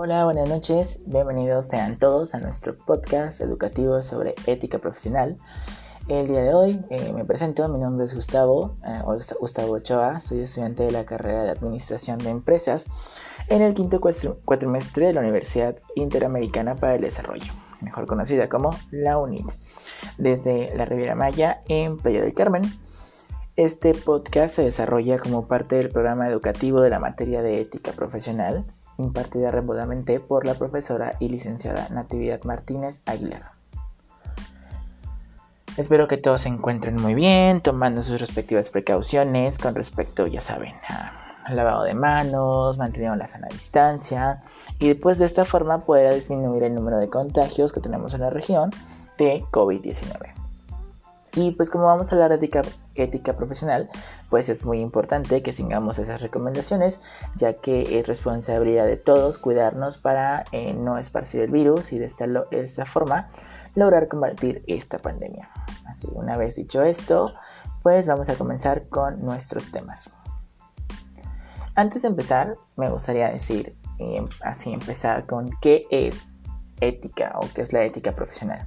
Hola, buenas noches, bienvenidos sean todos a nuestro podcast educativo sobre ética profesional. El día de hoy eh, me presento, mi nombre es Gustavo, eh, Gustavo Ochoa, soy estudiante de la carrera de Administración de Empresas en el quinto cuatrimestre de la Universidad Interamericana para el Desarrollo, mejor conocida como la UNIT, desde la Riviera Maya en Playa del Carmen. Este podcast se desarrolla como parte del programa educativo de la materia de ética profesional impartida remotamente por la profesora y licenciada Natividad Martínez Aguilar. Espero que todos se encuentren muy bien, tomando sus respectivas precauciones con respecto, ya saben, al lavado de manos, manteniendo la sana distancia y después de esta forma poder disminuir el número de contagios que tenemos en la región de COVID-19. Y pues como vamos a hablar de ética, ética, profesional, pues es muy importante que sigamos esas recomendaciones, ya que es responsabilidad de todos cuidarnos para eh, no esparcir el virus y de esta, de esta forma lograr combatir esta pandemia. Así, una vez dicho esto, pues vamos a comenzar con nuestros temas. Antes de empezar, me gustaría decir, eh, así empezar con qué es ética o qué es la ética profesional.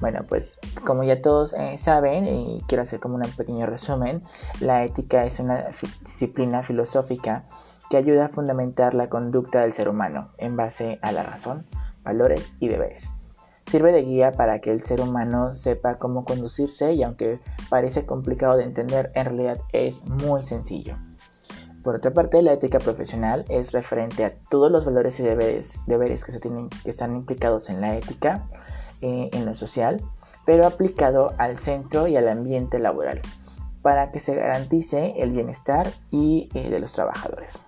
Bueno, pues como ya todos eh, saben, y quiero hacer como un pequeño resumen, la ética es una disciplina filosófica que ayuda a fundamentar la conducta del ser humano en base a la razón, valores y deberes. Sirve de guía para que el ser humano sepa cómo conducirse y aunque parece complicado de entender, en realidad es muy sencillo. Por otra parte, la ética profesional es referente a todos los valores y deberes, deberes que, se tienen, que están implicados en la ética, eh, en lo social, pero aplicado al centro y al ambiente laboral, para que se garantice el bienestar y eh, de los trabajadores.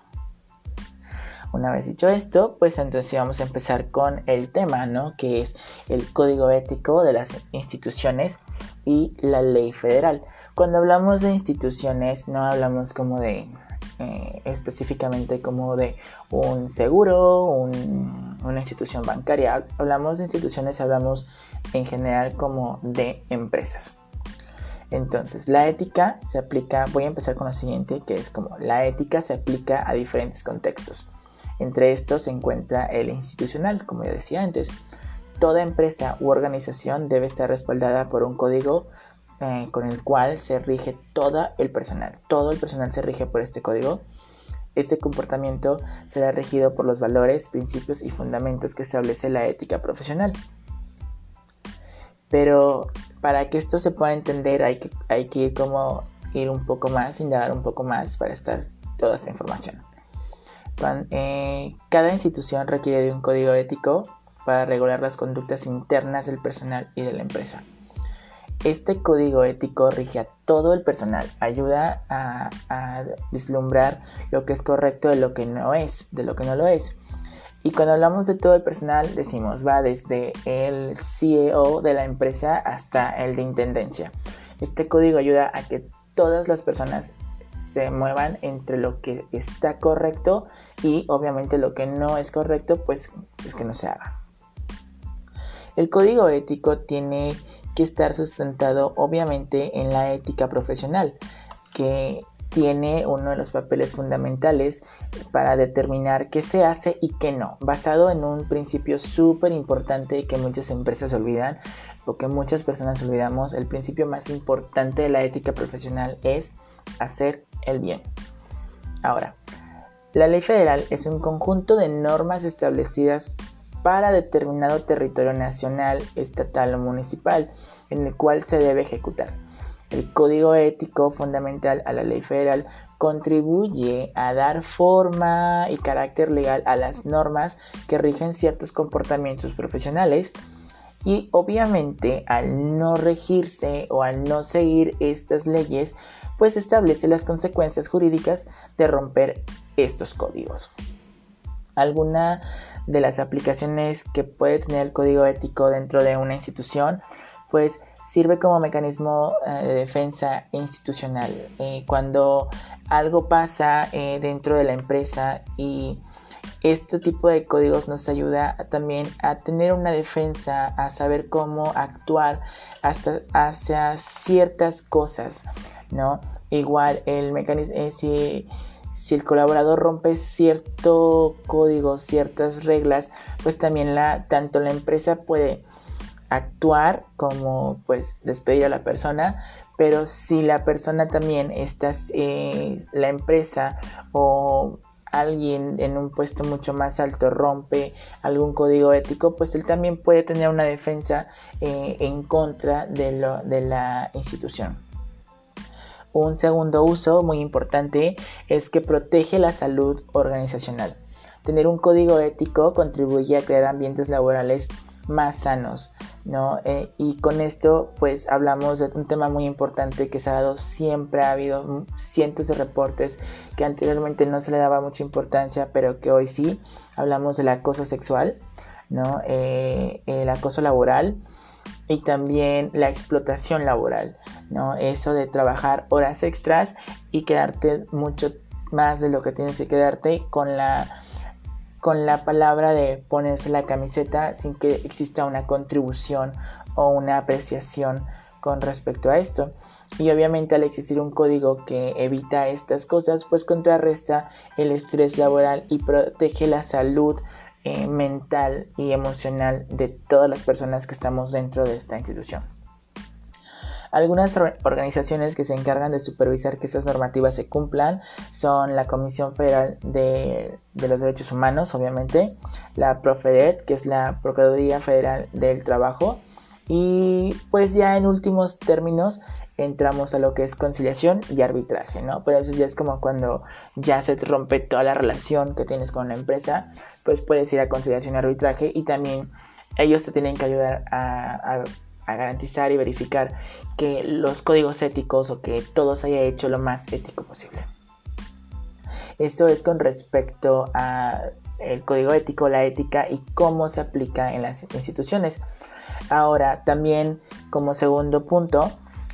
Una vez dicho esto, pues entonces vamos a empezar con el tema, ¿no? Que es el código ético de las instituciones y la ley federal. Cuando hablamos de instituciones, no hablamos como de eh, específicamente como de un seguro, una institución bancaria. Hablamos de instituciones, hablamos en general como de empresas. Entonces, la ética se aplica, voy a empezar con lo siguiente, que es como la ética se aplica a diferentes contextos. Entre estos se encuentra el institucional, como ya decía antes. Toda empresa u organización debe estar respaldada por un código eh, con el cual se rige todo el personal. Todo el personal se rige por este código. Este comportamiento será regido por los valores, principios y fundamentos que establece la ética profesional. Pero para que esto se pueda entender hay que, ir como ir un poco más, indagar un poco más para estar toda esta información. Eh, cada institución requiere de un código ético para regular las conductas internas del personal y de la empresa. Este código ético rige a todo el personal, ayuda a, vislumbrar lo que es correcto de lo que no es, de lo que no lo es. Y cuando hablamos de todo el personal, decimos, va desde el CEO de la empresa hasta el de intendencia. Este código ayuda a que todas las personas se muevan entre lo que está correcto y obviamente lo que no es correcto, pues es que no se haga. El código ético tiene que estar sustentado obviamente en la ética profesional, que tiene uno de los papeles fundamentales para determinar qué se hace y qué no, basado en un principio súper importante que muchas empresas olvidan o que muchas personas olvidamos. El principio más importante de la ética profesional es hacer el bien. Ahora, la ley federal es un conjunto de normas establecidas para determinado territorio nacional, estatal o municipal en el cual se debe ejecutar. El código ético fundamental a la ley federal contribuye a dar forma y carácter legal a las normas que rigen ciertos comportamientos profesionales y obviamente al no regirse o al no seguir estas leyes pues establece las consecuencias jurídicas de romper estos códigos. Alguna de las aplicaciones que puede tener el código ético dentro de una institución, pues sirve como mecanismo eh, de defensa institucional. Eh, cuando algo pasa eh, dentro de la empresa y este tipo de códigos nos ayuda también a tener una defensa, a saber cómo actuar hasta hacia ciertas cosas, ¿no? Igual el mecanismo, si si el colaborador rompe cierto código, ciertas reglas, pues también la, tanto la empresa puede actuar como pues despedir a la persona, pero si la persona también está, eh, la empresa o alguien en un puesto mucho más alto rompe algún código ético, pues él también puede tener una defensa eh, en contra de, lo, de la institución. Un segundo uso muy importante es que protege la salud organizacional. Tener un código ético contribuye a crear ambientes laborales más sanos, ¿no? Eh, y con esto pues hablamos de un tema muy importante que se ha dado, siempre ha habido cientos de reportes que anteriormente no se le daba mucha importancia, pero que hoy sí, hablamos del acoso sexual, ¿no? Eh, el acoso laboral y también la explotación laboral, ¿no? Eso de trabajar horas extras y quedarte mucho más de lo que tienes que quedarte con la con la palabra de ponerse la camiseta sin que exista una contribución o una apreciación con respecto a esto. Y obviamente al existir un código que evita estas cosas, pues contrarresta el estrés laboral y protege la salud eh, mental y emocional de todas las personas que estamos dentro de esta institución. Algunas organizaciones que se encargan de supervisar que estas normativas se cumplan son la Comisión Federal de, los Derechos Humanos, obviamente, la Profedet, que es la Procuraduría Federal del Trabajo, y pues ya en últimos términos entramos a lo que es conciliación y arbitraje, ¿no? Pero eso ya es como cuando ya se rompe toda la relación que tienes con la empresa, pues puedes ir a conciliación y arbitraje y también ellos te tienen que ayudar a, garantizar y verificar que los códigos éticos o que todo se haya hecho lo más ético posible. Esto es con respecto a el código ético, la ética y cómo se aplica en las instituciones. Ahora, también como segundo punto,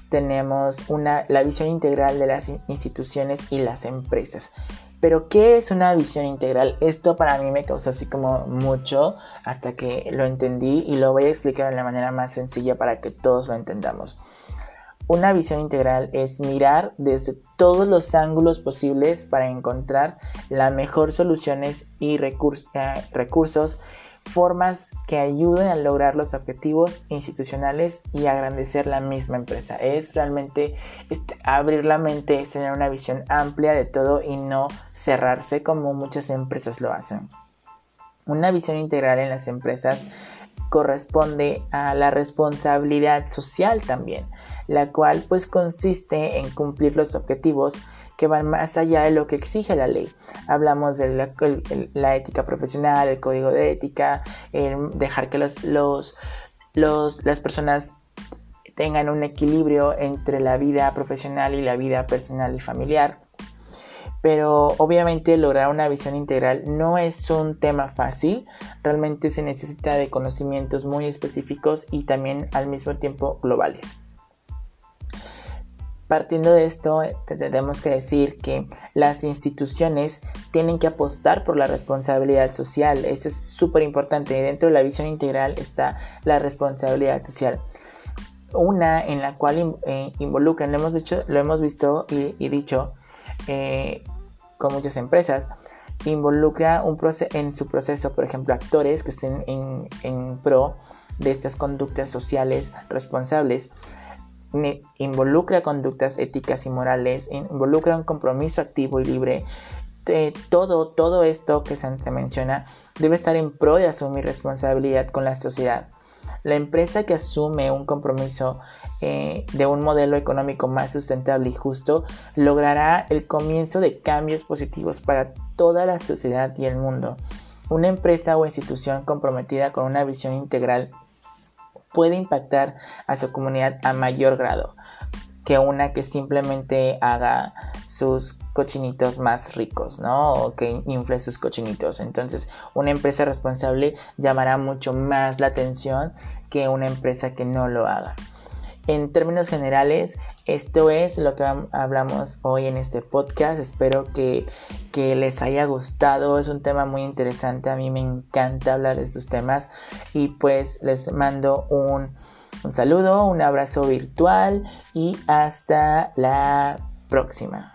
tenemos una, la visión integral de las instituciones y las empresas. Pero, ¿qué es una visión integral? Esto para mí me causó así como mucho hasta que lo entendí y lo voy a explicar de la manera más sencilla para que todos lo entendamos. Una visión integral es mirar desde todos los ángulos posibles para encontrar las mejores soluciones y recursos, eh, recursos formas que ayuden a lograr los objetivos institucionales y agrandecer la misma empresa. Es realmente este, abrir la mente, es tener una visión amplia de todo y no cerrarse como muchas empresas lo hacen. Una visión integral en las empresas corresponde a la responsabilidad social también, la cual pues consiste en cumplir los objetivos que van más allá de lo que exige la ley. Hablamos de la, ética profesional, el código de ética, dejar que los, los, las personas tengan un equilibrio entre la vida profesional y la vida personal y familiar. Pero obviamente lograr una visión integral no es un tema fácil, realmente se necesita de conocimientos muy específicos y también al mismo tiempo globales. Partiendo de esto, tenemos que decir que las instituciones tienen que apostar por la responsabilidad social. Eso es súper importante. Dentro de la visión integral está la responsabilidad social. Una en la cual eh, involucran, lo hemos, dicho, lo hemos visto y, dicho eh, con muchas empresas, involucra un en su proceso, por ejemplo, actores que estén en, en pro de estas conductas sociales responsables involucra conductas éticas y morales, involucra un compromiso activo y libre. todo, todo esto que se, menciona debe estar en pro de asumir responsabilidad con la sociedad. La empresa que asume un compromiso eh, de un modelo económico más sustentable y justo logrará el comienzo de cambios positivos para toda la sociedad y el mundo. Una empresa o institución comprometida con una visión integral puede impactar a su comunidad a mayor grado que una que simplemente haga sus cochinitos más ricos, ¿no? O que infle sus cochinitos. Entonces, una empresa responsable llamará mucho más la atención que una empresa que no lo haga. En términos generales, esto es lo que hablamos hoy en este podcast. Espero que, les haya gustado. Es un tema muy interesante. A mí me encanta hablar de estos temas. Y pues les mando un, un saludo, un abrazo virtual y hasta la próxima.